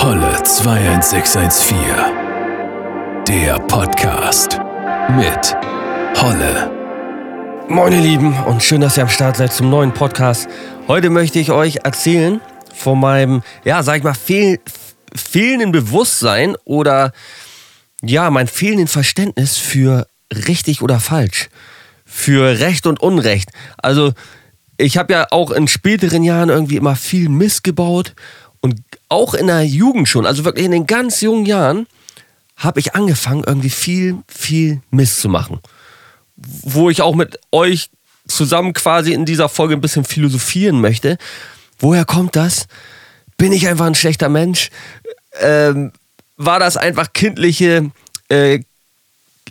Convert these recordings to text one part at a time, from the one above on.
Holle 21614. Der Podcast mit Holle. Moin ihr Lieben und schön, dass ihr am Start seid zum neuen Podcast. Heute möchte ich euch erzählen von meinem, ja, sag ich mal, fehl, fehlenden Bewusstsein oder ja, mein fehlenden Verständnis für richtig oder falsch. Für Recht und Unrecht. Also, ich habe ja auch in späteren Jahren irgendwie immer viel Mist gebaut und auch in der Jugend schon, also wirklich in den ganz jungen Jahren, habe ich angefangen, irgendwie viel, viel Mist zu machen. Wo ich auch mit euch zusammen quasi in dieser Folge ein bisschen philosophieren möchte. Woher kommt das? Bin ich einfach ein schlechter Mensch? Ähm, war das einfach kindliche äh,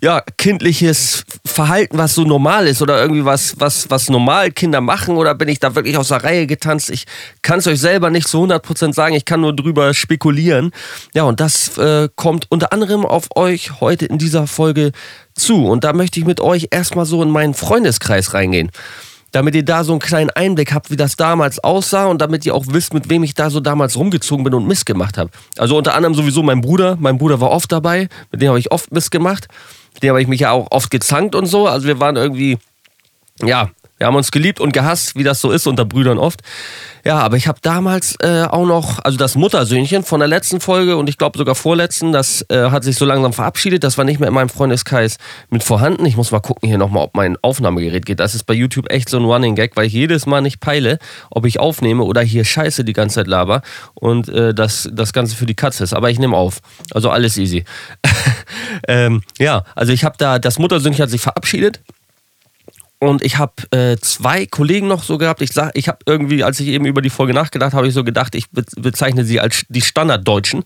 ja, kindliches Verhalten, was so normal ist oder irgendwie was, was, was normal Kinder machen oder bin ich da wirklich aus der Reihe getanzt? Ich kann es euch selber nicht zu 100% sagen, ich kann nur drüber spekulieren. Ja, und das äh, kommt unter anderem auf euch heute in dieser Folge zu. Und da möchte ich mit euch erstmal so in meinen Freundeskreis reingehen. Damit ihr da so einen kleinen Einblick habt, wie das damals aussah und damit ihr auch wisst, mit wem ich da so damals rumgezogen bin und Mist gemacht habe. Also unter anderem sowieso mein Bruder. Mein Bruder war oft dabei, mit dem habe ich oft Mist gemacht. Mit dem habe ich mich ja auch oft gezankt und so. Also wir waren irgendwie, ja, wir haben uns geliebt und gehasst, wie das so ist unter Brüdern oft. Ja, aber ich habe damals äh, auch noch, also das Muttersöhnchen von der letzten Folge und ich glaube sogar vorletzten, das äh, hat sich so langsam verabschiedet. Das war nicht mehr in meinem Freundeskreis mit vorhanden. Ich muss mal gucken hier nochmal, ob mein Aufnahmegerät geht. Das ist bei YouTube echt so ein Running Gag, weil ich jedes Mal nicht peile, ob ich aufnehme oder hier Scheiße die ganze Zeit laber und äh, das, das Ganze für die Katze ist. Aber ich nehme auf. Also alles easy. ähm, ja, also ich habe da, das Muttersöhnchen hat sich verabschiedet. Und ich habe äh, zwei Kollegen noch so gehabt. Ich sag, ich habe irgendwie, als ich eben über die Folge nachgedacht habe, ich so gedacht, ich bezeichne sie als die Standarddeutschen.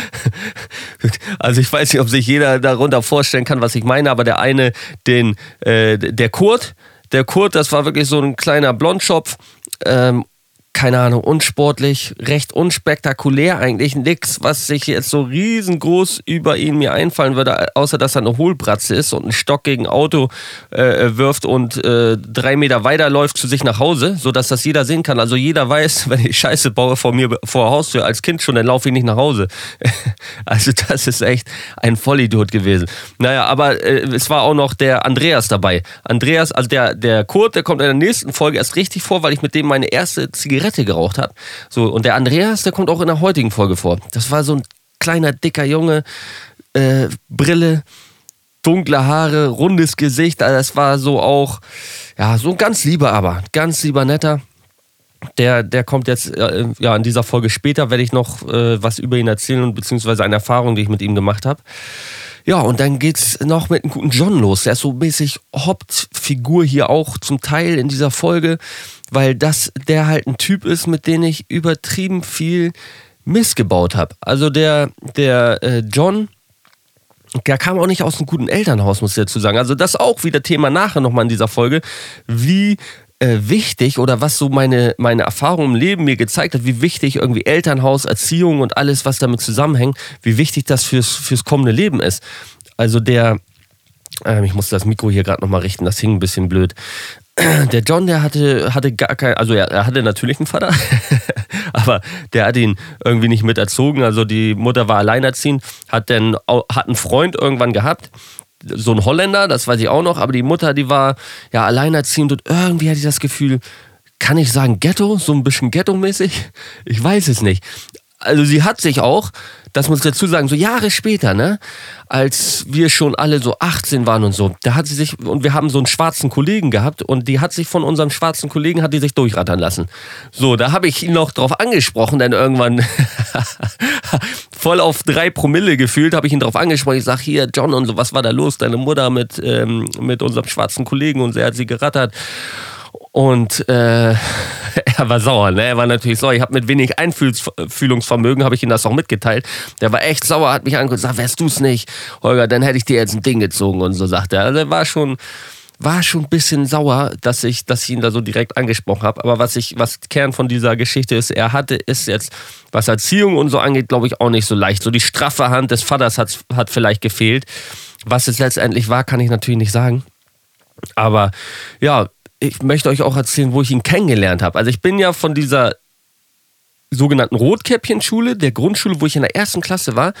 also ich weiß nicht, ob sich jeder darunter vorstellen kann, was ich meine, aber der eine, den, äh, der Kurt, der Kurt, das war wirklich so ein kleiner Blondschopf. Ähm, keine Ahnung, unsportlich, recht unspektakulär eigentlich. Nix, was sich jetzt so riesengroß über ihn mir einfallen würde, außer dass er eine Hohlbratze ist und einen Stock gegen Auto äh, wirft und äh, drei Meter weiterläuft zu sich nach Hause, sodass das jeder sehen kann. Also jeder weiß, wenn ich Scheiße baue vor mir vor der Haustür als Kind schon, dann laufe ich nicht nach Hause. also das ist echt ein Vollidiot gewesen. Naja, aber äh, es war auch noch der Andreas dabei. Andreas, also der, der Kurt, der kommt in der nächsten Folge erst richtig vor, weil ich mit dem meine erste Zigarette Zigarette geraucht habe. So, und der Andreas, der kommt auch in der heutigen Folge vor. Das war so ein kleiner, dicker Junge, äh, Brille, dunkle Haare, rundes Gesicht. Also das war so auch, ja, so ganz lieber, aber ganz lieber, netter. Der, der kommt jetzt äh, ja in dieser Folge später, werde ich noch äh, was über ihn erzählen und beziehungsweise eine Erfahrung, die ich mit ihm gemacht habe. Ja, und dann geht's noch mit einem guten John los. Der ist so mäßig Hauptfigur hier auch zum Teil in dieser Folge weil das der halt ein Typ ist, mit dem ich übertrieben viel missgebaut habe. Also der, der äh, John, der kam auch nicht aus einem guten Elternhaus, muss ich dazu sagen. Also das auch wieder Thema nachher nochmal in dieser Folge, wie äh, wichtig oder was so meine, meine Erfahrung im Leben mir gezeigt hat, wie wichtig irgendwie Elternhaus, Erziehung und alles, was damit zusammenhängt, wie wichtig das fürs, fürs kommende Leben ist. Also der, ähm, ich muss das Mikro hier gerade nochmal richten, das hing ein bisschen blöd der John, der hatte, hatte gar kein, also er, er hatte natürlich einen Vater, aber der hat ihn irgendwie nicht mit erzogen. Also die Mutter war alleinerziehend, hat dann hat einen Freund irgendwann gehabt, so ein Holländer, das weiß ich auch noch, aber die Mutter, die war ja alleinerziehend und irgendwie hatte ich das Gefühl, kann ich sagen Ghetto, so ein bisschen Ghetto-mäßig? Ich weiß es nicht. Also sie hat sich auch das muss ich dazu sagen, so Jahre später, ne, als wir schon alle so 18 waren und so, da hat sie sich, und wir haben so einen schwarzen Kollegen gehabt und die hat sich von unserem schwarzen Kollegen, hat die sich durchrattern lassen. So, da habe ich ihn noch drauf angesprochen, denn irgendwann voll auf drei Promille gefühlt, habe ich ihn drauf angesprochen. Ich sage, hier, John und so, was war da los? Deine Mutter mit, ähm, mit unserem schwarzen Kollegen und er hat sie gerattert. Und äh, er war sauer, ne? Er war natürlich sauer. Ich habe mit wenig Einfühlungsvermögen, habe ich ihm das auch mitgeteilt. Der war echt sauer, hat mich angeguckt gesagt, wärst du es nicht, Holger, dann hätte ich dir jetzt ein Ding gezogen und so, sagt er. Also er war schon, war schon ein bisschen sauer, dass ich, dass ich ihn da so direkt angesprochen habe. Aber was ich, was Kern von dieser Geschichte ist, er hatte, ist jetzt, was Erziehung und so angeht, glaube ich, auch nicht so leicht. So die straffe Hand des Vaters hat, hat vielleicht gefehlt. Was es letztendlich war, kann ich natürlich nicht sagen. Aber ja, ich möchte euch auch erzählen, wo ich ihn kennengelernt habe. Also ich bin ja von dieser sogenannten Rotkäppchenschule, der Grundschule, wo ich in der ersten Klasse war,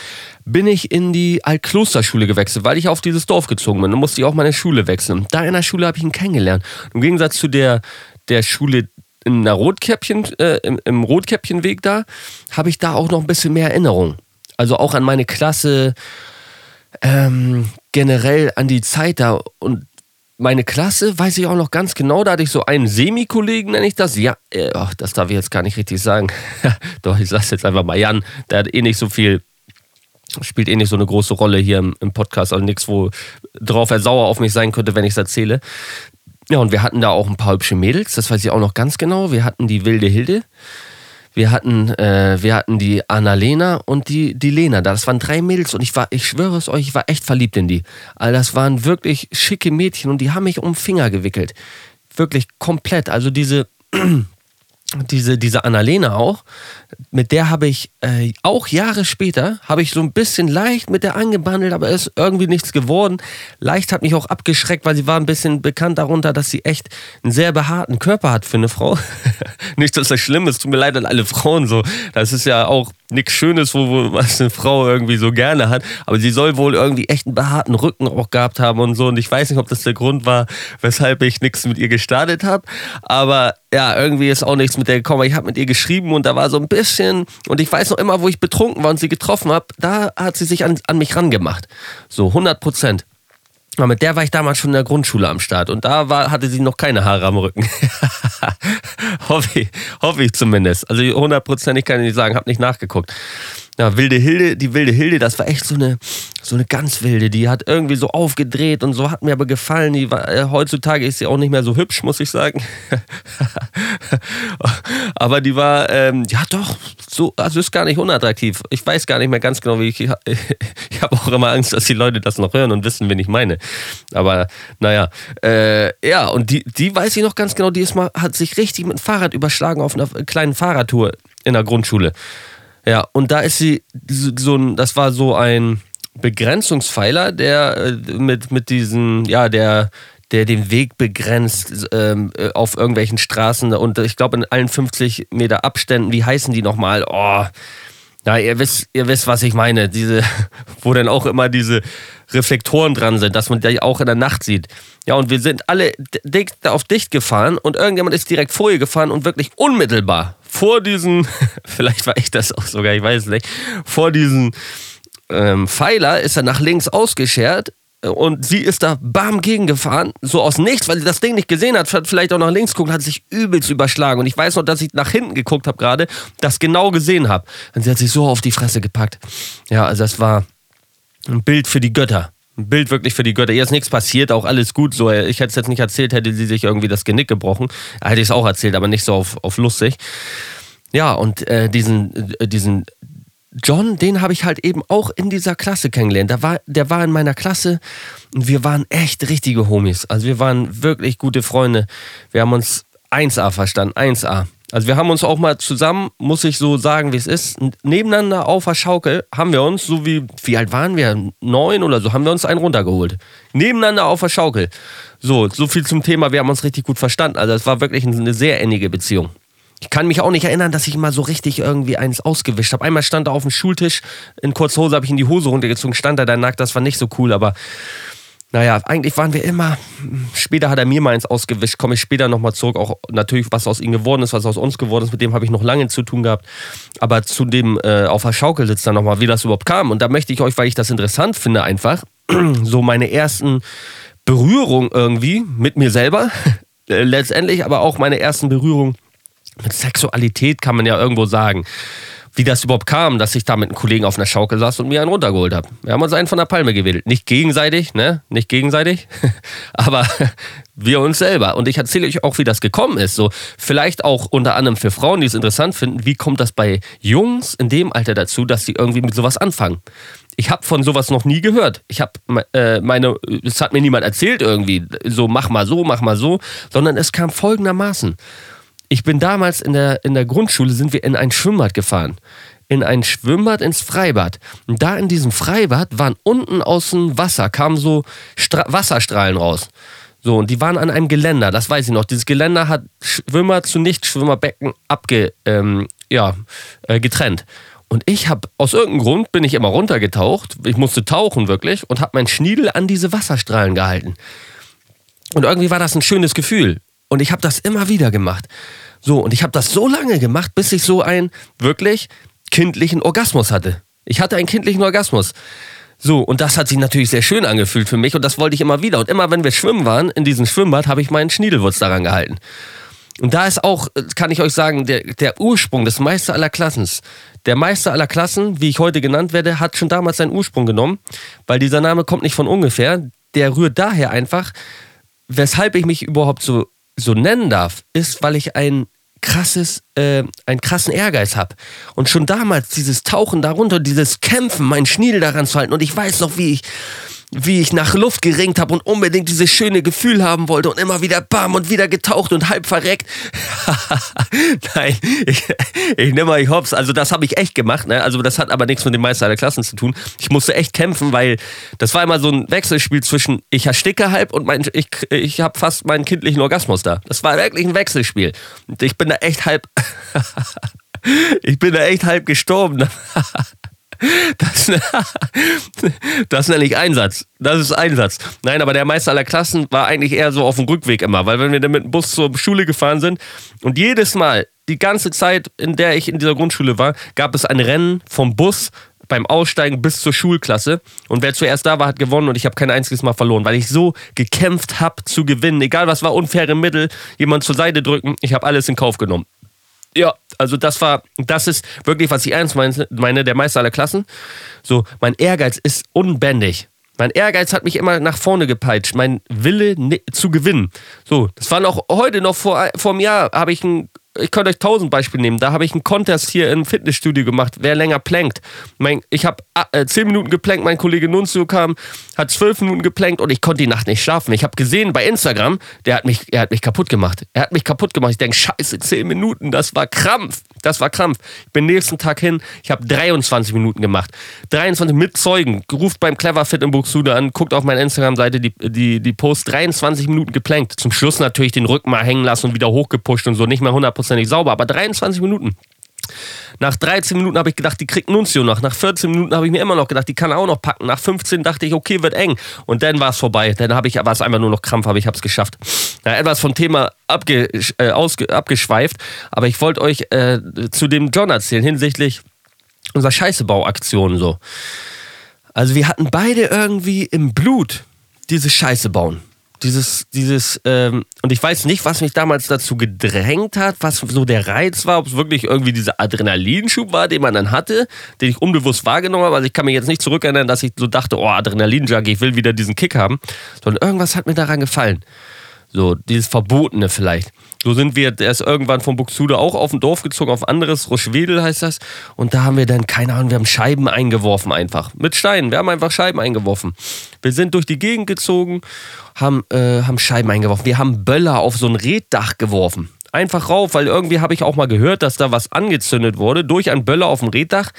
bin ich in die Altklosterschule gewechselt, weil ich auf dieses Dorf gezogen bin. Dann musste ich auch meine Schule wechseln. Da in der Schule habe ich ihn kennengelernt. Im Gegensatz zu der, der Schule in der Rotkäppchen, äh, im, im Rotkäppchenweg da, habe ich da auch noch ein bisschen mehr Erinnerung. Also auch an meine Klasse, ähm, generell an die Zeit da und meine Klasse weiß ich auch noch ganz genau, da hatte ich so einen Semi-Kollegen, nenne ich das. Ja, äh, oh, das darf ich jetzt gar nicht richtig sagen. Doch, ich sag's jetzt einfach mal Jan, der hat eh nicht so viel, spielt eh nicht so eine große Rolle hier im, im Podcast, also nichts, wo drauf er sauer auf mich sein könnte, wenn ich es erzähle. Ja, und wir hatten da auch ein paar hübsche Mädels, das weiß ich auch noch ganz genau. Wir hatten die wilde Hilde. Wir hatten, äh, wir hatten die Annalena und die, die Lena. Das waren drei Mädels und ich war, ich schwöre es euch, ich war echt verliebt in die. All das waren wirklich schicke Mädchen und die haben mich um den Finger gewickelt. Wirklich komplett. Also diese, diese, diese Annalena auch, mit der habe ich äh, auch Jahre später, habe ich so ein bisschen leicht mit der angebandelt, aber ist irgendwie nichts geworden. Leicht hat mich auch abgeschreckt, weil sie war ein bisschen bekannt darunter, dass sie echt einen sehr behaarten Körper hat für eine Frau. Nicht, dass das schlimm ist, tut mir leid an alle Frauen so. Das ist ja auch nichts Schönes, wo, wo was eine Frau irgendwie so gerne hat. Aber sie soll wohl irgendwie echt einen behaarten Rücken auch gehabt haben und so. Und ich weiß nicht, ob das der Grund war, weshalb ich nichts mit ihr gestartet habe. Aber ja, irgendwie ist auch nichts mit der gekommen. Ich habe mit ihr geschrieben und da war so ein bisschen, und ich weiß noch immer, wo ich betrunken war und sie getroffen habe, da hat sie sich an, an mich rangemacht. So 100 Prozent. Aber mit der war ich damals schon in der Grundschule am Start und da war, hatte sie noch keine Haare am Rücken. hoffe, ich, hoffe ich zumindest. Also hundertprozentig kann ich nicht sagen, habe nicht nachgeguckt. Ja, Wilde Hilde, die Wilde Hilde, das war echt so eine, so eine ganz wilde. Die hat irgendwie so aufgedreht und so hat mir aber gefallen. Die war, äh, heutzutage ist sie auch nicht mehr so hübsch, muss ich sagen. aber die war, ähm, ja doch, so, also ist gar nicht unattraktiv. Ich weiß gar nicht mehr ganz genau, wie ich. Ich, ich habe auch immer Angst, dass die Leute das noch hören und wissen, wen ich meine. Aber naja, äh, ja, und die, die weiß ich noch ganz genau, die ist mal, hat sich richtig mit dem Fahrrad überschlagen auf einer kleinen Fahrradtour in der Grundschule. Ja, und da ist sie so ein, das war so ein Begrenzungspfeiler, der äh, mit, mit diesen, ja, der, der den Weg begrenzt ähm, äh, auf irgendwelchen Straßen und ich glaube in allen 50 Meter Abständen, wie heißen die nochmal? Oh, na, ihr wisst, ihr wisst, was ich meine. Diese, wo dann auch immer diese Reflektoren dran sind, dass man die auch in der Nacht sieht. Ja, und wir sind alle dicht auf dicht gefahren und irgendjemand ist direkt vor ihr gefahren und wirklich unmittelbar vor diesen, vielleicht war ich das auch sogar, ich weiß es nicht, vor diesen ähm, Pfeiler ist er nach links ausgeschert und sie ist da bam gegengefahren, so aus nichts, weil sie das Ding nicht gesehen hat, hat vielleicht auch nach links geguckt, hat sich übelst überschlagen. Und ich weiß noch, dass ich nach hinten geguckt habe gerade, das genau gesehen habe. Und sie hat sich so auf die Fresse gepackt. Ja, also das war ein Bild für die Götter. Ein Bild wirklich für die Götter. Ihr ist nichts passiert, auch alles gut. So, ich hätte es jetzt nicht erzählt, hätte sie sich irgendwie das Genick gebrochen. Hätte ich es auch erzählt, aber nicht so auf, auf lustig. Ja, und äh, diesen, äh, diesen John, den habe ich halt eben auch in dieser Klasse kennengelernt. Der war, der war in meiner Klasse und wir waren echt richtige Homies. Also wir waren wirklich gute Freunde. Wir haben uns 1A verstanden, 1A. Also wir haben uns auch mal zusammen, muss ich so sagen, wie es ist, nebeneinander auf der Schaukel haben wir uns, so wie, wie alt waren wir? Neun oder so, haben wir uns einen runtergeholt. Nebeneinander auf der Schaukel. So, so viel zum Thema, wir haben uns richtig gut verstanden. Also es war wirklich eine sehr innige Beziehung. Ich kann mich auch nicht erinnern, dass ich mal so richtig irgendwie eins ausgewischt habe. Einmal stand er auf dem Schultisch, in Kurzhose habe ich in die Hose runtergezogen, stand er da nackt, das war nicht so cool, aber naja, eigentlich waren wir immer. Später hat er mir mal eins ausgewischt, komme ich später nochmal zurück. Auch natürlich, was aus ihm geworden ist, was aus uns geworden ist, mit dem habe ich noch lange zu tun gehabt. Aber zu dem äh, auf der Schaukel sitzt dann nochmal, wie das überhaupt kam. Und da möchte ich euch, weil ich das interessant finde, einfach so meine ersten Berührungen irgendwie mit mir selber, äh, letztendlich, aber auch meine ersten Berührungen mit Sexualität kann man ja irgendwo sagen. Wie das überhaupt kam, dass ich da mit einem Kollegen auf einer Schaukel saß und mir einen runtergeholt habe. Wir haben uns einen von der Palme gewedelt. Nicht gegenseitig, ne? Nicht gegenseitig, aber wir uns selber. Und ich erzähle euch auch, wie das gekommen ist. So, vielleicht auch unter anderem für Frauen, die es interessant finden, wie kommt das bei Jungs in dem Alter dazu, dass sie irgendwie mit sowas anfangen? Ich habe von sowas noch nie gehört. Ich habe äh, meine, es hat mir niemand erzählt irgendwie, so mach mal so, mach mal so, sondern es kam folgendermaßen ich bin damals in der, in der Grundschule, sind wir in ein Schwimmbad gefahren. In ein Schwimmbad ins Freibad. Und da in diesem Freibad waren unten aus dem Wasser, kamen so Stra Wasserstrahlen raus. So, und die waren an einem Geländer, das weiß ich noch. Dieses Geländer hat Schwimmer zu Nichtschwimmerbecken abge, ähm, ja, äh, getrennt. Und ich habe, aus irgendeinem Grund bin ich immer runtergetaucht. Ich musste tauchen wirklich und habe meinen Schniedel an diese Wasserstrahlen gehalten. Und irgendwie war das ein schönes Gefühl. Und ich habe das immer wieder gemacht. So, und ich habe das so lange gemacht, bis ich so einen wirklich kindlichen Orgasmus hatte. Ich hatte einen kindlichen Orgasmus. So, und das hat sich natürlich sehr schön angefühlt für mich und das wollte ich immer wieder. Und immer wenn wir schwimmen waren, in diesem Schwimmbad, habe ich meinen Schniedelwurz daran gehalten. Und da ist auch, kann ich euch sagen, der, der Ursprung des Meister aller Klassens. Der Meister aller Klassen, wie ich heute genannt werde, hat schon damals seinen Ursprung genommen, weil dieser Name kommt nicht von ungefähr. Der rührt daher einfach, weshalb ich mich überhaupt so, so nennen darf, ist, weil ich ein krasses, äh, einen krassen Ehrgeiz habe. Und schon damals dieses Tauchen darunter, dieses Kämpfen, meinen Schniedel daran zu halten. Und ich weiß noch, wie ich wie ich nach Luft geringt habe und unbedingt dieses schöne Gefühl haben wollte und immer wieder bam und wieder getaucht und halb verreckt. Nein, ich, ich nehme euch hops. Also das habe ich echt gemacht. Ne? Also das hat aber nichts mit dem Meister aller Klassen zu tun. Ich musste echt kämpfen, weil das war immer so ein Wechselspiel zwischen ich ersticke halb und mein, ich, ich habe fast meinen kindlichen Orgasmus da. Das war wirklich ein Wechselspiel. Und ich bin da echt halb... ich bin da echt halb gestorben. Das, das nenne ich Einsatz. Das ist Einsatz. Nein, aber der Meister aller Klassen war eigentlich eher so auf dem Rückweg immer, weil wenn wir dann mit dem Bus zur Schule gefahren sind und jedes Mal, die ganze Zeit, in der ich in dieser Grundschule war, gab es ein Rennen vom Bus beim Aussteigen bis zur Schulklasse. Und wer zuerst da war, hat gewonnen und ich habe kein einziges Mal verloren, weil ich so gekämpft habe zu gewinnen. Egal was war, unfaire Mittel, jemand zur Seite drücken, ich habe alles in Kauf genommen. Ja, also das war, das ist wirklich, was ich ernst meine, der Meister aller Klassen. So, mein Ehrgeiz ist unbändig. Mein Ehrgeiz hat mich immer nach vorne gepeitscht, mein Wille zu gewinnen. So, das war noch heute noch vor, vor einem Jahr, habe ich ein ich könnte euch tausend Beispiele nehmen. Da habe ich einen Contest hier im Fitnessstudio gemacht, wer länger plankt. Mein, ich habe äh, zehn Minuten geplankt, mein Kollege Nunzio kam, hat zwölf Minuten geplankt und ich konnte die Nacht nicht schlafen. Ich habe gesehen bei Instagram, der hat mich, er hat mich kaputt gemacht. Er hat mich kaputt gemacht. Ich denke, scheiße, zehn Minuten, das war Krampf. Das war Krampf. Ich bin nächsten Tag hin, ich habe 23 Minuten gemacht. 23 mit Zeugen. Ruft beim Clever Fit in Buxude an, guckt auf meine Instagram-Seite die, die, die Post. 23 Minuten geplankt. Zum Schluss natürlich den Rücken mal hängen lassen und wieder hochgepusht und so. Nicht mehr hundertprozentig sauber, aber 23 Minuten. Nach 13 Minuten habe ich gedacht, die kriegt Nunzio noch. Nach 14 Minuten habe ich mir immer noch gedacht, die kann auch noch packen. Nach 15 dachte ich, okay, wird eng. Und dann war es vorbei. Dann habe ich, war es einfach nur noch Krampf, aber ich habe es geschafft. Ja, etwas vom Thema abge, äh, abgeschweift, aber ich wollte euch äh, zu dem John erzählen hinsichtlich unserer Scheißebauaktion so. Also wir hatten beide irgendwie im Blut diese Scheiße bauen dieses, dieses, ähm, und ich weiß nicht, was mich damals dazu gedrängt hat, was so der Reiz war, ob es wirklich irgendwie dieser Adrenalinschub war, den man dann hatte, den ich unbewusst wahrgenommen habe. Also ich kann mich jetzt nicht zurückerinnern, dass ich so dachte, oh, Adrenalin-Junkie, ich will wieder diesen Kick haben, sondern irgendwas hat mir daran gefallen. So, dieses Verbotene vielleicht. So sind wir, der ist irgendwann von Buxude auch auf ein Dorf gezogen, auf anderes, Roschwedel heißt das. Und da haben wir dann, keine Ahnung, wir haben Scheiben eingeworfen einfach. Mit Steinen, wir haben einfach Scheiben eingeworfen. Wir sind durch die Gegend gezogen, haben, äh, haben Scheiben eingeworfen. Wir haben Böller auf so ein Reddach geworfen. Einfach rauf, weil irgendwie habe ich auch mal gehört, dass da was angezündet wurde durch einen Böller auf dem Reddach.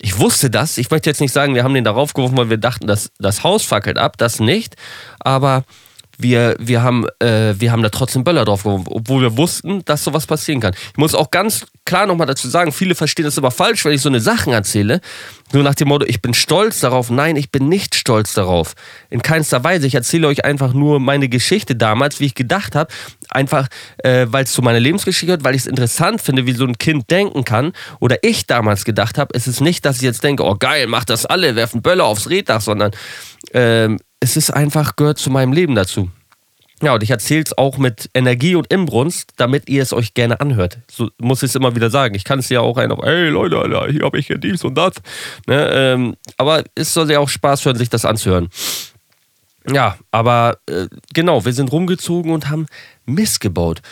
Ich wusste das. Ich möchte jetzt nicht sagen, wir haben den darauf geworfen, weil wir dachten, dass das Haus fackelt ab. Das nicht. Aber wir, wir, haben, äh, wir haben da trotzdem Böller drauf geworfen, obwohl wir wussten, dass sowas passieren kann. Ich muss auch ganz klar nochmal dazu sagen, viele verstehen das aber falsch, wenn ich so eine Sachen erzähle. Nur nach dem Motto, ich bin stolz darauf. Nein, ich bin nicht stolz darauf. In keinster Weise. Ich erzähle euch einfach nur meine Geschichte damals, wie ich gedacht habe. Einfach, äh, weil es zu meiner Lebensgeschichte gehört, weil ich es interessant finde, wie so ein Kind denken kann. Oder ich damals gedacht habe. Es ist nicht, dass ich jetzt denke, oh geil, mach das alle, werfen Böller aufs Reddach, sondern ähm, es ist einfach, gehört zu meinem Leben dazu. Ja, und ich erzähle es auch mit Energie und Imbrunst, damit ihr es euch gerne anhört. So muss ich es immer wieder sagen. Ich kann es ja auch ein, ey Leute, Alter, hier habe ich ja dies und das. Ne, ähm, aber es soll ja auch Spaß hören, sich das anzuhören. Ja, aber äh, genau, wir sind rumgezogen und haben Mist gebaut.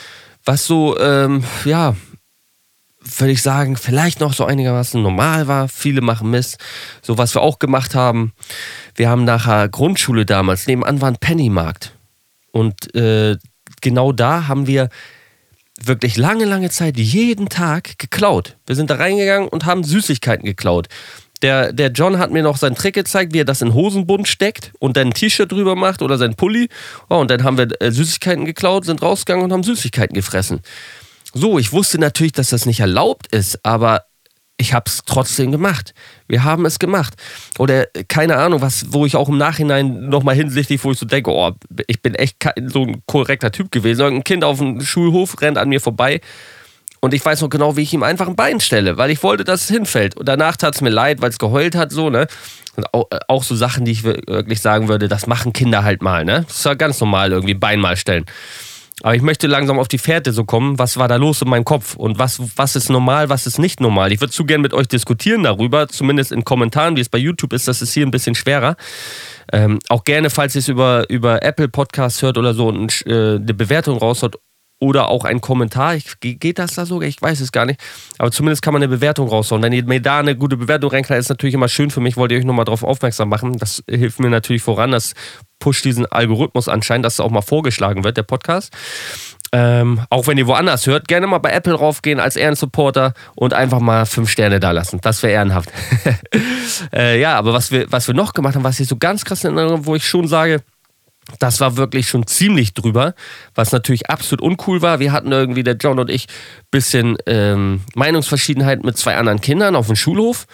Was so, ähm, ja, würde ich sagen, vielleicht noch so einigermaßen normal war. Viele machen Mist. So was wir auch gemacht haben. Wir haben nachher Grundschule damals, nebenan war ein Pennymarkt. Und äh, genau da haben wir wirklich lange, lange Zeit jeden Tag geklaut. Wir sind da reingegangen und haben Süßigkeiten geklaut. Der, der John hat mir noch seinen Trick gezeigt, wie er das in Hosenbund steckt und dann ein T-Shirt drüber macht oder sein Pulli. Oh, und dann haben wir äh, Süßigkeiten geklaut, sind rausgegangen und haben Süßigkeiten gefressen. So, ich wusste natürlich, dass das nicht erlaubt ist, aber ich habe es trotzdem gemacht. Wir haben es gemacht. Oder keine Ahnung, was, wo ich auch im Nachhinein nochmal hinsichtlich, wo ich so denke, oh, ich bin echt so ein korrekter Typ gewesen. Ein Kind auf dem Schulhof rennt an mir vorbei und ich weiß noch genau, wie ich ihm einfach ein Bein stelle, weil ich wollte, dass es hinfällt. Und danach tat es mir leid, weil es geheult hat, so, ne? Und auch, äh, auch, so Sachen, die ich wirklich sagen würde, das machen Kinder halt mal, ne? Das ist ja ganz normal, irgendwie Bein mal stellen. Aber ich möchte langsam auf die Fährte so kommen. Was war da los in meinem Kopf? Und was, was ist normal, was ist nicht normal? Ich würde zu gern mit euch diskutieren darüber, zumindest in Kommentaren, wie es bei YouTube ist. Das ist hier ein bisschen schwerer. Ähm, auch gerne, falls ihr es über, über Apple Podcasts hört oder so und äh, eine Bewertung raushaut, oder auch ein Kommentar. Ich, geht das da sogar? Ich weiß es gar nicht. Aber zumindest kann man eine Bewertung raushauen. Wenn ihr mir da eine gute Bewertung reinknallt, ist natürlich immer schön für mich. Wollte ich euch nochmal darauf aufmerksam machen. Das hilft mir natürlich voran. Das pusht diesen Algorithmus anscheinend, dass es auch mal vorgeschlagen wird, der Podcast. Ähm, auch wenn ihr woanders hört, gerne mal bei Apple raufgehen als Ehrensupporter und einfach mal fünf Sterne da lassen. Das wäre ehrenhaft. äh, ja, aber was wir, was wir noch gemacht haben, was ich so ganz krass in Erinnerung, wo ich schon sage, das war wirklich schon ziemlich drüber, was natürlich absolut uncool war. Wir hatten irgendwie, der John und ich, bisschen ähm, Meinungsverschiedenheit mit zwei anderen Kindern auf dem Schulhof.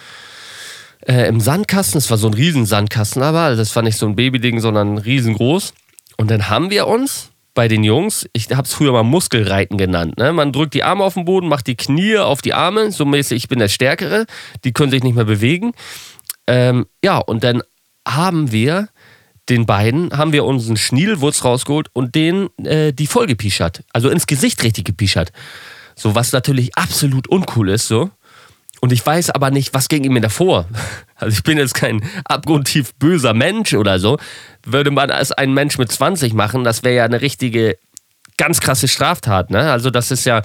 Äh, Im Sandkasten, es war so ein Riesensandkasten aber, also das war nicht so ein Babyding, sondern riesengroß. Und dann haben wir uns bei den Jungs, ich habe es früher mal Muskelreiten genannt. Ne? Man drückt die Arme auf den Boden, macht die Knie auf die Arme, so mäßig, ich bin der Stärkere, die können sich nicht mehr bewegen. Ähm, ja, und dann haben wir den beiden haben wir unseren Schnielwurz rausgeholt und den äh, die voll gepischert. Also ins Gesicht richtig gepischert. So, was natürlich absolut uncool ist, so. Und ich weiß aber nicht, was ging ihm davor. Also ich bin jetzt kein abgrundtief böser Mensch oder so. Würde man als ein Mensch mit 20 machen, das wäre ja eine richtige, ganz krasse Straftat. Ne? Also das ist ja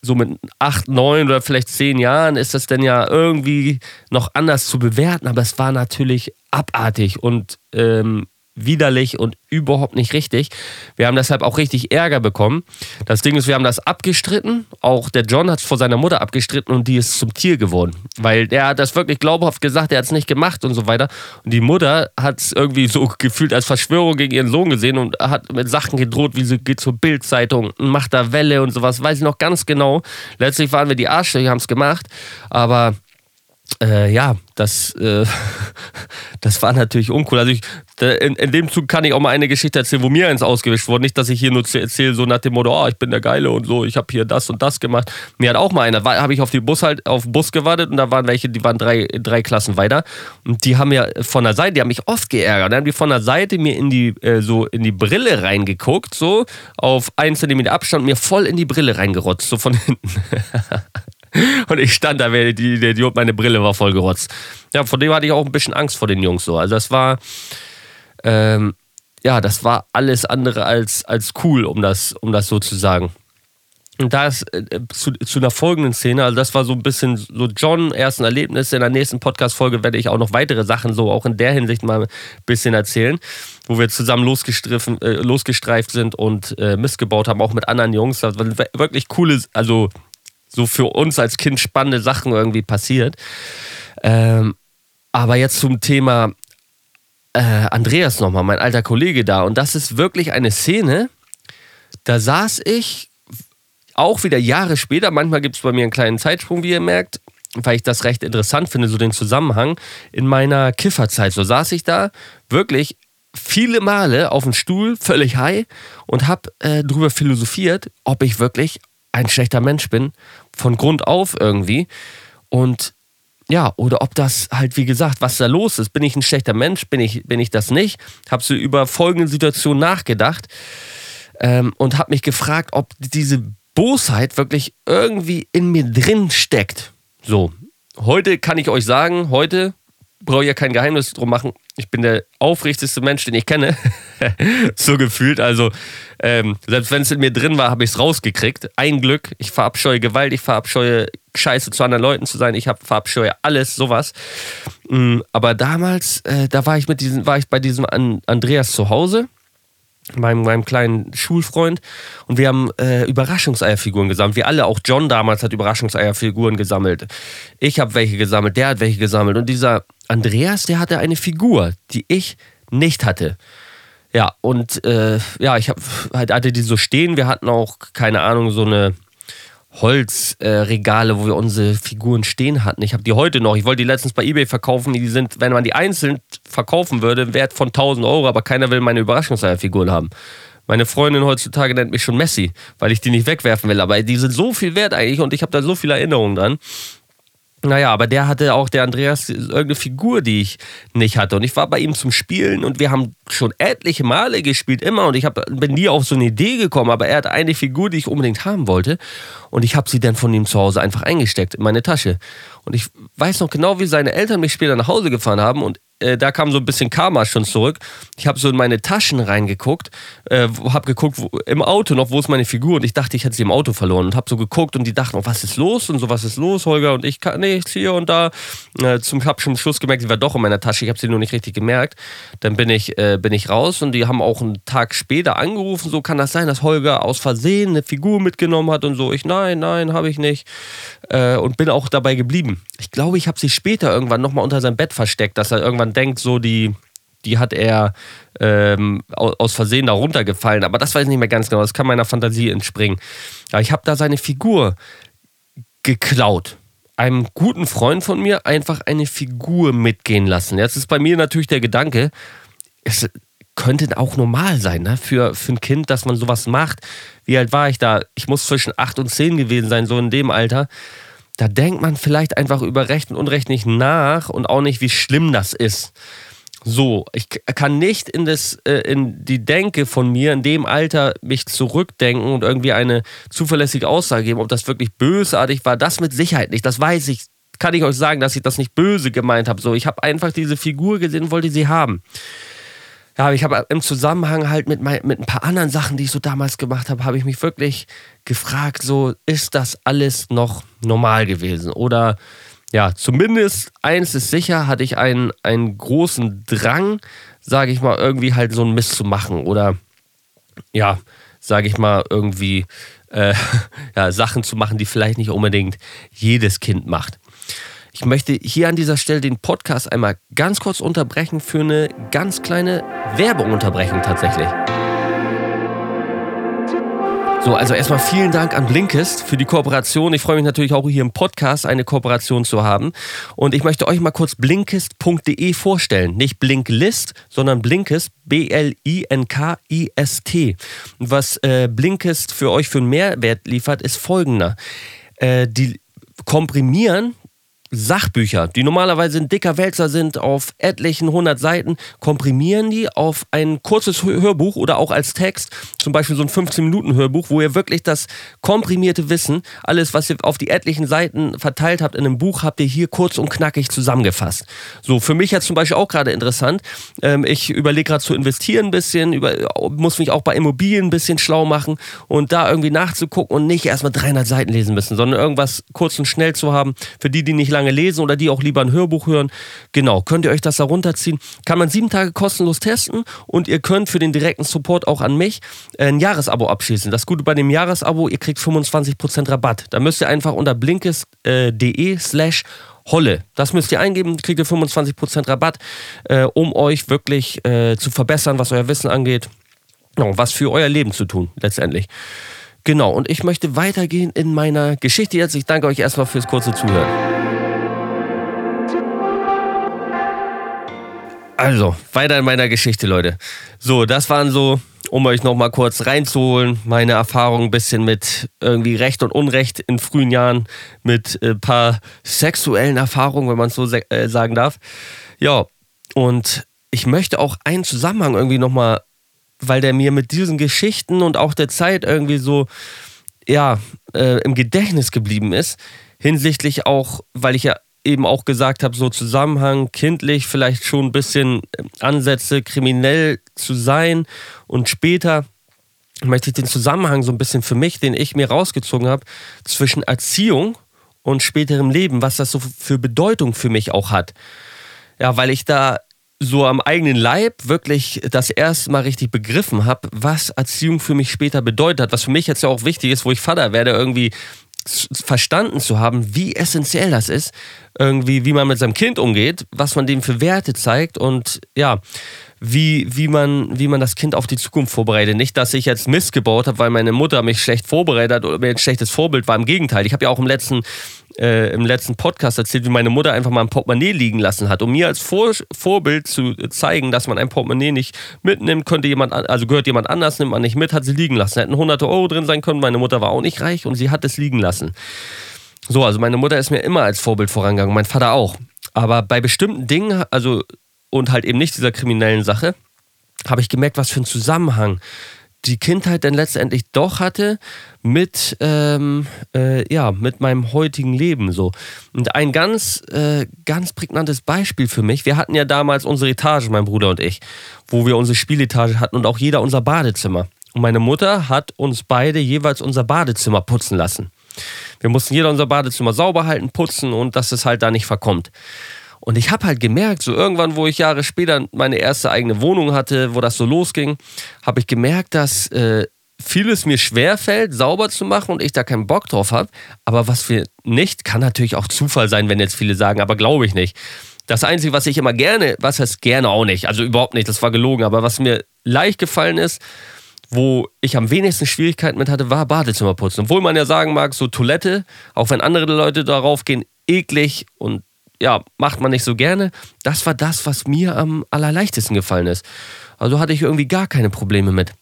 so mit 8, 9 oder vielleicht 10 Jahren ist das dann ja irgendwie noch anders zu bewerten. Aber es war natürlich abartig und ähm, widerlich und überhaupt nicht richtig. Wir haben deshalb auch richtig Ärger bekommen. Das Ding ist, wir haben das abgestritten. Auch der John hat es vor seiner Mutter abgestritten und die ist zum Tier geworden. Weil der hat das wirklich glaubhaft gesagt, er hat es nicht gemacht und so weiter. Und die Mutter hat es irgendwie so gefühlt als Verschwörung gegen ihren Sohn gesehen und hat mit Sachen gedroht, wie sie geht zur Bildzeitung und macht da Welle und sowas. Weiß ich noch ganz genau. Letztlich waren wir die Arschlöcher, haben es gemacht. Aber äh, ja, das, äh, das war natürlich uncool. Also ich, in, in, dem Zug kann ich auch mal eine Geschichte erzählen, wo mir eins ausgewischt wurde. Nicht, dass ich hier nur erzähle, so nach dem Motto, oh, ich bin der Geile und so, ich habe hier das und das gemacht. Mir hat auch mal einer, habe ich auf den Bus halt, auf Bus gewartet und da waren welche, die waren drei, drei Klassen weiter. Und die haben ja von der Seite, die haben mich oft geärgert. Dann haben die von der Seite mir in die, äh, so in die Brille reingeguckt, so auf einen Zentimeter Abstand, mir voll in die Brille reingerotzt, so von hinten. Und ich stand da, der Idiot, meine Brille war voll gerotzt. Ja, von dem hatte ich auch ein bisschen Angst vor den Jungs so. Also das war, ähm, ja, das war alles andere als, als cool, um das, um das so zu sagen. Und da ist äh, zu, zu einer folgenden Szene, also das war so ein bisschen so John, ersten Erlebnis. In der nächsten Podcast-Folge werde ich auch noch weitere Sachen so auch in der Hinsicht mal ein bisschen erzählen, wo wir zusammen äh, losgestreift sind und äh, Mist gebaut haben, auch mit anderen Jungs. Das war wirklich coole, also so für uns als Kind spannende Sachen irgendwie passiert. Ähm, aber jetzt zum Thema äh, Andreas nochmal, mein alter Kollege da. Und das ist wirklich eine Szene, da saß ich auch wieder Jahre später, manchmal gibt es bei mir einen kleinen Zeitsprung, wie ihr merkt, weil ich das recht interessant finde, so den Zusammenhang. In meiner Kifferzeit, so saß ich da wirklich viele Male auf dem Stuhl, völlig high und habe äh, drüber philosophiert, ob ich wirklich ein schlechter Mensch bin, von Grund auf irgendwie. Und ja, oder ob das halt, wie gesagt, was da los ist. Bin ich ein schlechter Mensch? Bin ich, bin ich das nicht? Habe so über folgende Situation nachgedacht ähm, und habe mich gefragt, ob diese Bosheit wirklich irgendwie in mir drin steckt. So, heute kann ich euch sagen, heute brauche ja kein Geheimnis drum machen. Ich bin der aufrichtigste Mensch, den ich kenne. so gefühlt. Also, ähm, selbst wenn es in mir drin war, habe ich es rausgekriegt. Ein Glück. Ich verabscheue Gewalt, ich verabscheue Scheiße zu anderen Leuten zu sein. Ich hab, verabscheue alles, sowas. Mhm, aber damals, äh, da war ich mit diesem, war ich bei diesem An Andreas zu Hause meinem, meinem kleinen Schulfreund und wir haben äh, Überraschungseierfiguren gesammelt. Wir alle, auch John damals hat Überraschungseierfiguren gesammelt. Ich habe welche gesammelt, der hat welche gesammelt und dieser Andreas, der hatte eine Figur, die ich nicht hatte. Ja, und äh, ja, ich hab, halt, hatte die so stehen. Wir hatten auch, keine Ahnung, so eine Holzregale, äh, wo wir unsere Figuren stehen hatten. Ich habe die heute noch. Ich wollte die letztens bei eBay verkaufen. Die sind, wenn man die einzeln verkaufen würde, wert von 1000 Euro, aber keiner will meine Überraschungseierfiguren haben. Meine Freundin heutzutage nennt mich schon Messi, weil ich die nicht wegwerfen will. Aber die sind so viel wert eigentlich und ich habe da so viele Erinnerungen dran. Naja, aber der hatte auch, der Andreas, irgendeine Figur, die ich nicht hatte. Und ich war bei ihm zum Spielen und wir haben schon etliche Male gespielt, immer. Und ich hab, bin nie auf so eine Idee gekommen, aber er hatte eine Figur, die ich unbedingt haben wollte. Und ich habe sie dann von ihm zu Hause einfach eingesteckt in meine Tasche. Und ich weiß noch genau, wie seine Eltern mich später nach Hause gefahren haben und äh, da kam so ein bisschen Karma schon zurück. Ich habe so in meine Taschen reingeguckt, äh, habe geguckt wo, im Auto noch, wo ist meine Figur und ich dachte, ich hätte sie im Auto verloren und habe so geguckt und die dachten, oh, was ist los und so, was ist los, Holger und ich kann nichts hier und da. Äh, zum habe schon Schluss gemerkt, sie war doch in meiner Tasche, ich habe sie nur nicht richtig gemerkt. Dann bin ich, äh, bin ich raus und die haben auch einen Tag später angerufen, so kann das sein, dass Holger aus Versehen eine Figur mitgenommen hat und so. Ich, nein, nein, habe ich nicht. Äh, und bin auch dabei geblieben. Ich glaube, ich habe sie später irgendwann nochmal unter seinem Bett versteckt, dass er irgendwann denkt, so die, die hat er ähm, aus Versehen da runtergefallen. Aber das weiß ich nicht mehr ganz genau. Das kann meiner Fantasie entspringen. Aber ich habe da seine Figur geklaut. Einem guten Freund von mir einfach eine Figur mitgehen lassen. Jetzt ist bei mir natürlich der Gedanke, es könnte auch normal sein, ne? Für, für ein Kind, dass man sowas macht. Wie alt war ich da? Ich muss zwischen 8 und 10 gewesen sein, so in dem Alter da denkt man vielleicht einfach über Recht und Unrecht nicht nach und auch nicht, wie schlimm das ist. So, ich kann nicht in, das, äh, in die Denke von mir in dem Alter mich zurückdenken und irgendwie eine zuverlässige Aussage geben, ob das wirklich bösartig war. Das mit Sicherheit nicht, das weiß ich. Kann ich euch sagen, dass ich das nicht böse gemeint habe. So, ich habe einfach diese Figur gesehen und wollte sie haben ja, ich habe im Zusammenhang halt mit, mein, mit ein paar anderen Sachen, die ich so damals gemacht habe, habe ich mich wirklich gefragt, so ist das alles noch normal gewesen? Oder ja, zumindest eins ist sicher, hatte ich einen, einen großen Drang, sage ich mal, irgendwie halt so einen Mist zu machen oder ja, sage ich mal, irgendwie äh, ja, Sachen zu machen, die vielleicht nicht unbedingt jedes Kind macht. Ich möchte hier an dieser Stelle den Podcast einmal ganz kurz unterbrechen für eine ganz kleine Werbeunterbrechung tatsächlich. So, also erstmal vielen Dank an Blinkist für die Kooperation. Ich freue mich natürlich auch hier im Podcast eine Kooperation zu haben. Und ich möchte euch mal kurz blinkist.de vorstellen. Nicht Blinklist, sondern Blinkist, B-L-I-N-K-I-S-T. Was äh, Blinkist für euch für einen Mehrwert liefert, ist folgender. Äh, die komprimieren Sachbücher, die normalerweise ein dicker Wälzer sind, auf etlichen hundert Seiten, komprimieren die auf ein kurzes Hörbuch oder auch als Text, zum Beispiel so ein 15-Minuten-Hörbuch, wo ihr wirklich das komprimierte Wissen, alles, was ihr auf die etlichen Seiten verteilt habt in einem Buch, habt ihr hier kurz und knackig zusammengefasst. So, für mich jetzt zum Beispiel auch gerade interessant. Ähm, ich überlege gerade zu investieren ein bisschen, über, muss mich auch bei Immobilien ein bisschen schlau machen und da irgendwie nachzugucken und nicht erstmal 300 Seiten lesen müssen, sondern irgendwas kurz und schnell zu haben, für die, die nicht lange lange lesen oder die auch lieber ein Hörbuch hören, genau, könnt ihr euch das da runterziehen. Kann man sieben Tage kostenlos testen und ihr könnt für den direkten Support auch an mich äh, ein Jahresabo abschließen. Das Gute bei dem Jahresabo, ihr kriegt 25% Rabatt. Da müsst ihr einfach unter blinkes.de slash Holle. Das müsst ihr eingeben, kriegt ihr 25% Rabatt, äh, um euch wirklich äh, zu verbessern, was euer Wissen angeht. No, was für euer Leben zu tun, letztendlich. Genau, und ich möchte weitergehen in meiner Geschichte jetzt. Ich danke euch erstmal fürs kurze Zuhören. Also, weiter in meiner Geschichte, Leute. So, das waren so, um euch nochmal kurz reinzuholen, meine Erfahrungen ein bisschen mit irgendwie Recht und Unrecht in frühen Jahren, mit ein äh, paar sexuellen Erfahrungen, wenn man es so äh, sagen darf. Ja, und ich möchte auch einen Zusammenhang irgendwie nochmal, weil der mir mit diesen Geschichten und auch der Zeit irgendwie so, ja, äh, im Gedächtnis geblieben ist, hinsichtlich auch, weil ich ja eben auch gesagt habe, so Zusammenhang, kindlich, vielleicht schon ein bisschen äh, Ansätze, kriminell zu sein. Und später möchte ich den Zusammenhang so ein bisschen für mich, den ich mir rausgezogen habe, zwischen Erziehung und späterem Leben, was das so für Bedeutung für mich auch hat. Ja, weil ich da so am eigenen Leib wirklich das erste Mal richtig begriffen habe, was Erziehung für mich später bedeutet. Was für mich jetzt ja auch wichtig ist, wo ich Vater werde, irgendwie verstanden zu haben, wie essentiell das ist, irgendwie, wie man mit seinem Kind umgeht, was man dem für Werte zeigt und ja, wie, wie, man, wie man das Kind auf die Zukunft vorbereitet. Nicht, dass ich jetzt Mist gebaut habe, weil meine Mutter mich schlecht vorbereitet hat oder mir ein schlechtes Vorbild war. Im Gegenteil. Ich habe ja auch im letzten, äh, im letzten Podcast erzählt, wie meine Mutter einfach mal ein Portemonnaie liegen lassen hat, um mir als Vor Vorbild zu zeigen, dass man ein Portemonnaie nicht mitnimmt, könnte jemand, also gehört jemand anders, nimmt man nicht mit, hat sie liegen lassen. Da hätten hunderte Euro drin sein können. Meine Mutter war auch nicht reich und sie hat es liegen lassen. So, also meine Mutter ist mir immer als Vorbild vorangegangen, mein Vater auch. Aber bei bestimmten Dingen, also und halt eben nicht dieser kriminellen Sache, habe ich gemerkt, was für ein Zusammenhang die Kindheit dann letztendlich doch hatte mit, ähm, äh, ja, mit meinem heutigen Leben so. Und ein ganz, äh, ganz prägnantes Beispiel für mich, wir hatten ja damals unsere Etage, mein Bruder und ich, wo wir unsere Spieletage hatten und auch jeder unser Badezimmer. Und meine Mutter hat uns beide jeweils unser Badezimmer putzen lassen. Wir mussten jeder unser Badezimmer sauber halten, putzen und dass es halt da nicht verkommt. Und ich habe halt gemerkt, so irgendwann, wo ich Jahre später meine erste eigene Wohnung hatte, wo das so losging, habe ich gemerkt, dass äh, vieles mir schwerfällt, sauber zu machen und ich da keinen Bock drauf habe. Aber was wir nicht, kann natürlich auch Zufall sein, wenn jetzt viele sagen, aber glaube ich nicht. Das Einzige, was ich immer gerne, was heißt gerne auch nicht, also überhaupt nicht, das war gelogen, aber was mir leicht gefallen ist, wo ich am wenigsten Schwierigkeiten mit hatte, war Badezimmerputzen. Obwohl man ja sagen mag, so Toilette, auch wenn andere Leute darauf gehen, eklig und ja, macht man nicht so gerne. Das war das, was mir am allerleichtesten gefallen ist. Also hatte ich irgendwie gar keine Probleme mit.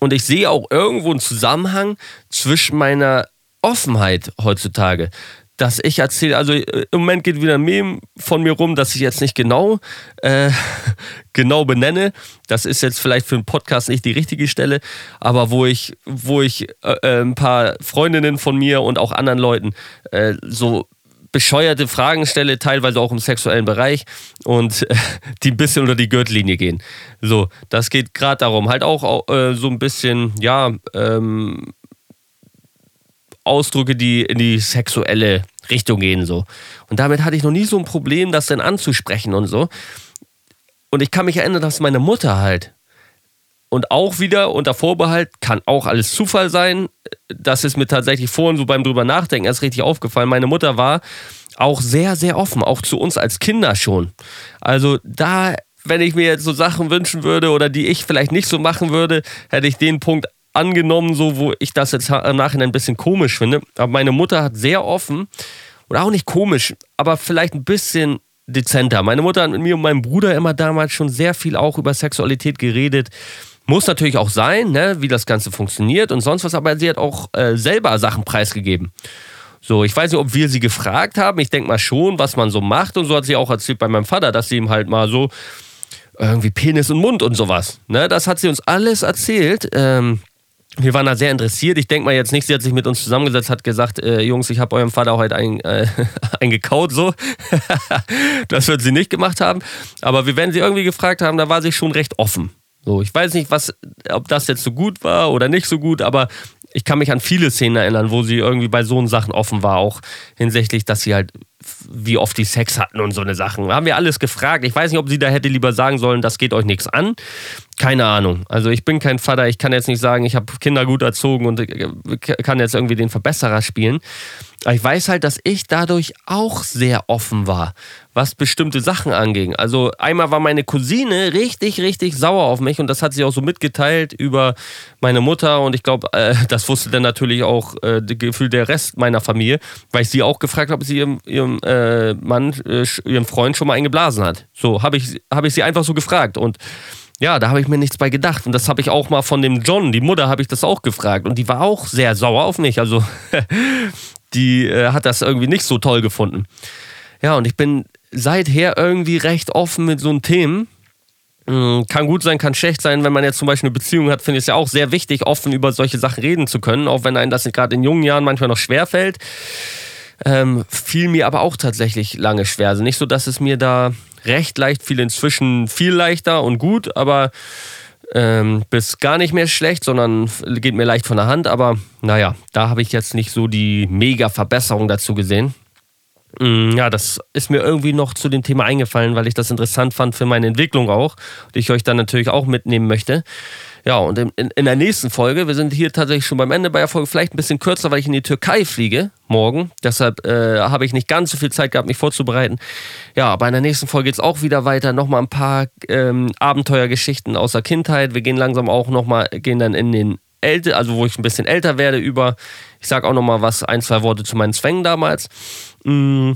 Und ich sehe auch irgendwo einen Zusammenhang zwischen meiner Offenheit heutzutage. Dass ich erzähle, also äh, im Moment geht wieder ein Meme von mir rum, dass ich jetzt nicht genau, äh, genau benenne. Das ist jetzt vielleicht für einen Podcast nicht die richtige Stelle, aber wo ich, wo ich äh, äh ein paar Freundinnen von mir und auch anderen Leuten äh, so bescheuerte Fragen stelle, teilweise auch im sexuellen Bereich und äh, die ein bisschen unter die Gürtellinie gehen. So, das geht gerade darum. Halt auch äh, so ein bisschen, ja, ähm, Ausdrücke, die in die sexuelle Richtung gehen, so. Und damit hatte ich noch nie so ein Problem, das dann anzusprechen und so. Und ich kann mich erinnern, dass meine Mutter halt und auch wieder unter Vorbehalt, kann auch alles Zufall sein. Das ist mir tatsächlich vorhin so beim drüber nachdenken erst richtig aufgefallen. Meine Mutter war auch sehr, sehr offen, auch zu uns als Kinder schon. Also da, wenn ich mir jetzt so Sachen wünschen würde oder die ich vielleicht nicht so machen würde, hätte ich den Punkt angenommen, so wo ich das jetzt im Nachhinein ein bisschen komisch finde. Aber meine Mutter hat sehr offen, oder auch nicht komisch, aber vielleicht ein bisschen dezenter. Meine Mutter hat mit mir und meinem Bruder immer damals schon sehr viel auch über Sexualität geredet muss natürlich auch sein, ne, wie das Ganze funktioniert und sonst was, aber sie hat auch äh, selber Sachen preisgegeben. So, ich weiß nicht, ob wir sie gefragt haben. Ich denke mal schon, was man so macht. Und so hat sie auch erzählt bei meinem Vater, dass sie ihm halt mal so irgendwie Penis und Mund und sowas. Ne, das hat sie uns alles erzählt. Ähm, wir waren da sehr interessiert. Ich denke mal jetzt nicht, sie hat sich mit uns zusammengesetzt, hat gesagt, äh, Jungs, ich habe eurem Vater heute ein, äh, eingekaut, so. das wird sie nicht gemacht haben. Aber wir werden sie irgendwie gefragt haben, da war sie schon recht offen. So, ich weiß nicht, was, ob das jetzt so gut war oder nicht so gut, aber ich kann mich an viele Szenen erinnern, wo sie irgendwie bei so Sachen offen war, auch hinsichtlich, dass sie halt, wie oft die Sex hatten und so eine Sachen. Haben wir alles gefragt. Ich weiß nicht, ob sie da hätte lieber sagen sollen, das geht euch nichts an. Keine Ahnung. Also ich bin kein Vater, ich kann jetzt nicht sagen, ich habe Kinder gut erzogen und kann jetzt irgendwie den Verbesserer spielen. Aber ich weiß halt, dass ich dadurch auch sehr offen war, was bestimmte Sachen anging. Also einmal war meine Cousine richtig, richtig sauer auf mich und das hat sie auch so mitgeteilt über meine Mutter und ich glaube, äh, das wusste dann natürlich auch äh, Gefühl der Rest meiner Familie, weil ich sie auch gefragt habe, ob sie ihrem, ihrem äh, Mann, äh, ihrem Freund schon mal eingeblasen hat. So habe ich, hab ich sie einfach so gefragt und ja, da habe ich mir nichts bei gedacht. Und das habe ich auch mal von dem John, die Mutter, habe ich das auch gefragt. Und die war auch sehr sauer auf mich. Also die äh, hat das irgendwie nicht so toll gefunden. Ja, und ich bin seither irgendwie recht offen mit so einem Themen. Mhm, kann gut sein, kann schlecht sein. Wenn man jetzt zum Beispiel eine Beziehung hat, finde ich es ja auch sehr wichtig, offen über solche Sachen reden zu können, auch wenn einem das gerade in jungen Jahren manchmal noch schwer fällt. Ähm, fiel mir aber auch tatsächlich lange schwer. Also nicht so, dass es mir da recht leicht fiel, inzwischen viel leichter und gut, aber ähm, bis gar nicht mehr schlecht, sondern geht mir leicht von der Hand. Aber naja, da habe ich jetzt nicht so die mega Verbesserung dazu gesehen. Mm, ja, das ist mir irgendwie noch zu dem Thema eingefallen, weil ich das interessant fand für meine Entwicklung auch, die ich euch dann natürlich auch mitnehmen möchte. Ja, und in, in, der nächsten Folge, wir sind hier tatsächlich schon beim Ende bei der Folge, vielleicht ein bisschen kürzer, weil ich in die Türkei fliege morgen. Deshalb äh, habe ich nicht ganz so viel Zeit gehabt, mich vorzubereiten. Ja, aber in der nächsten Folge geht es auch wieder weiter. Nochmal ein paar ähm, Abenteuergeschichten aus der Kindheit. Wir gehen langsam auch nochmal, gehen dann in den älter, also wo ich ein bisschen älter werde, über. Ich sage auch nochmal was, ein, zwei Worte zu meinen Zwängen damals. Mm,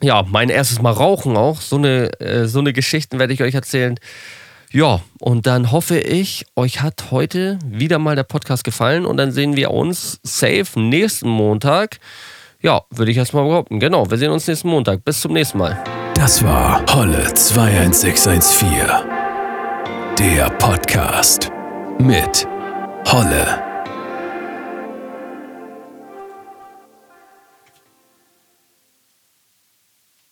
ja, mein erstes Mal rauchen auch. So eine, äh, so eine Geschichten werde ich euch erzählen. Ja, und dann hoffe ich, euch hat heute wieder mal der Podcast gefallen und dann sehen wir uns safe nächsten Montag. Ja, würde ich erstmal behaupten. Genau, wir sehen uns nächsten Montag. Bis zum nächsten Mal. Das war Holle 21614. Der Podcast mit Holle.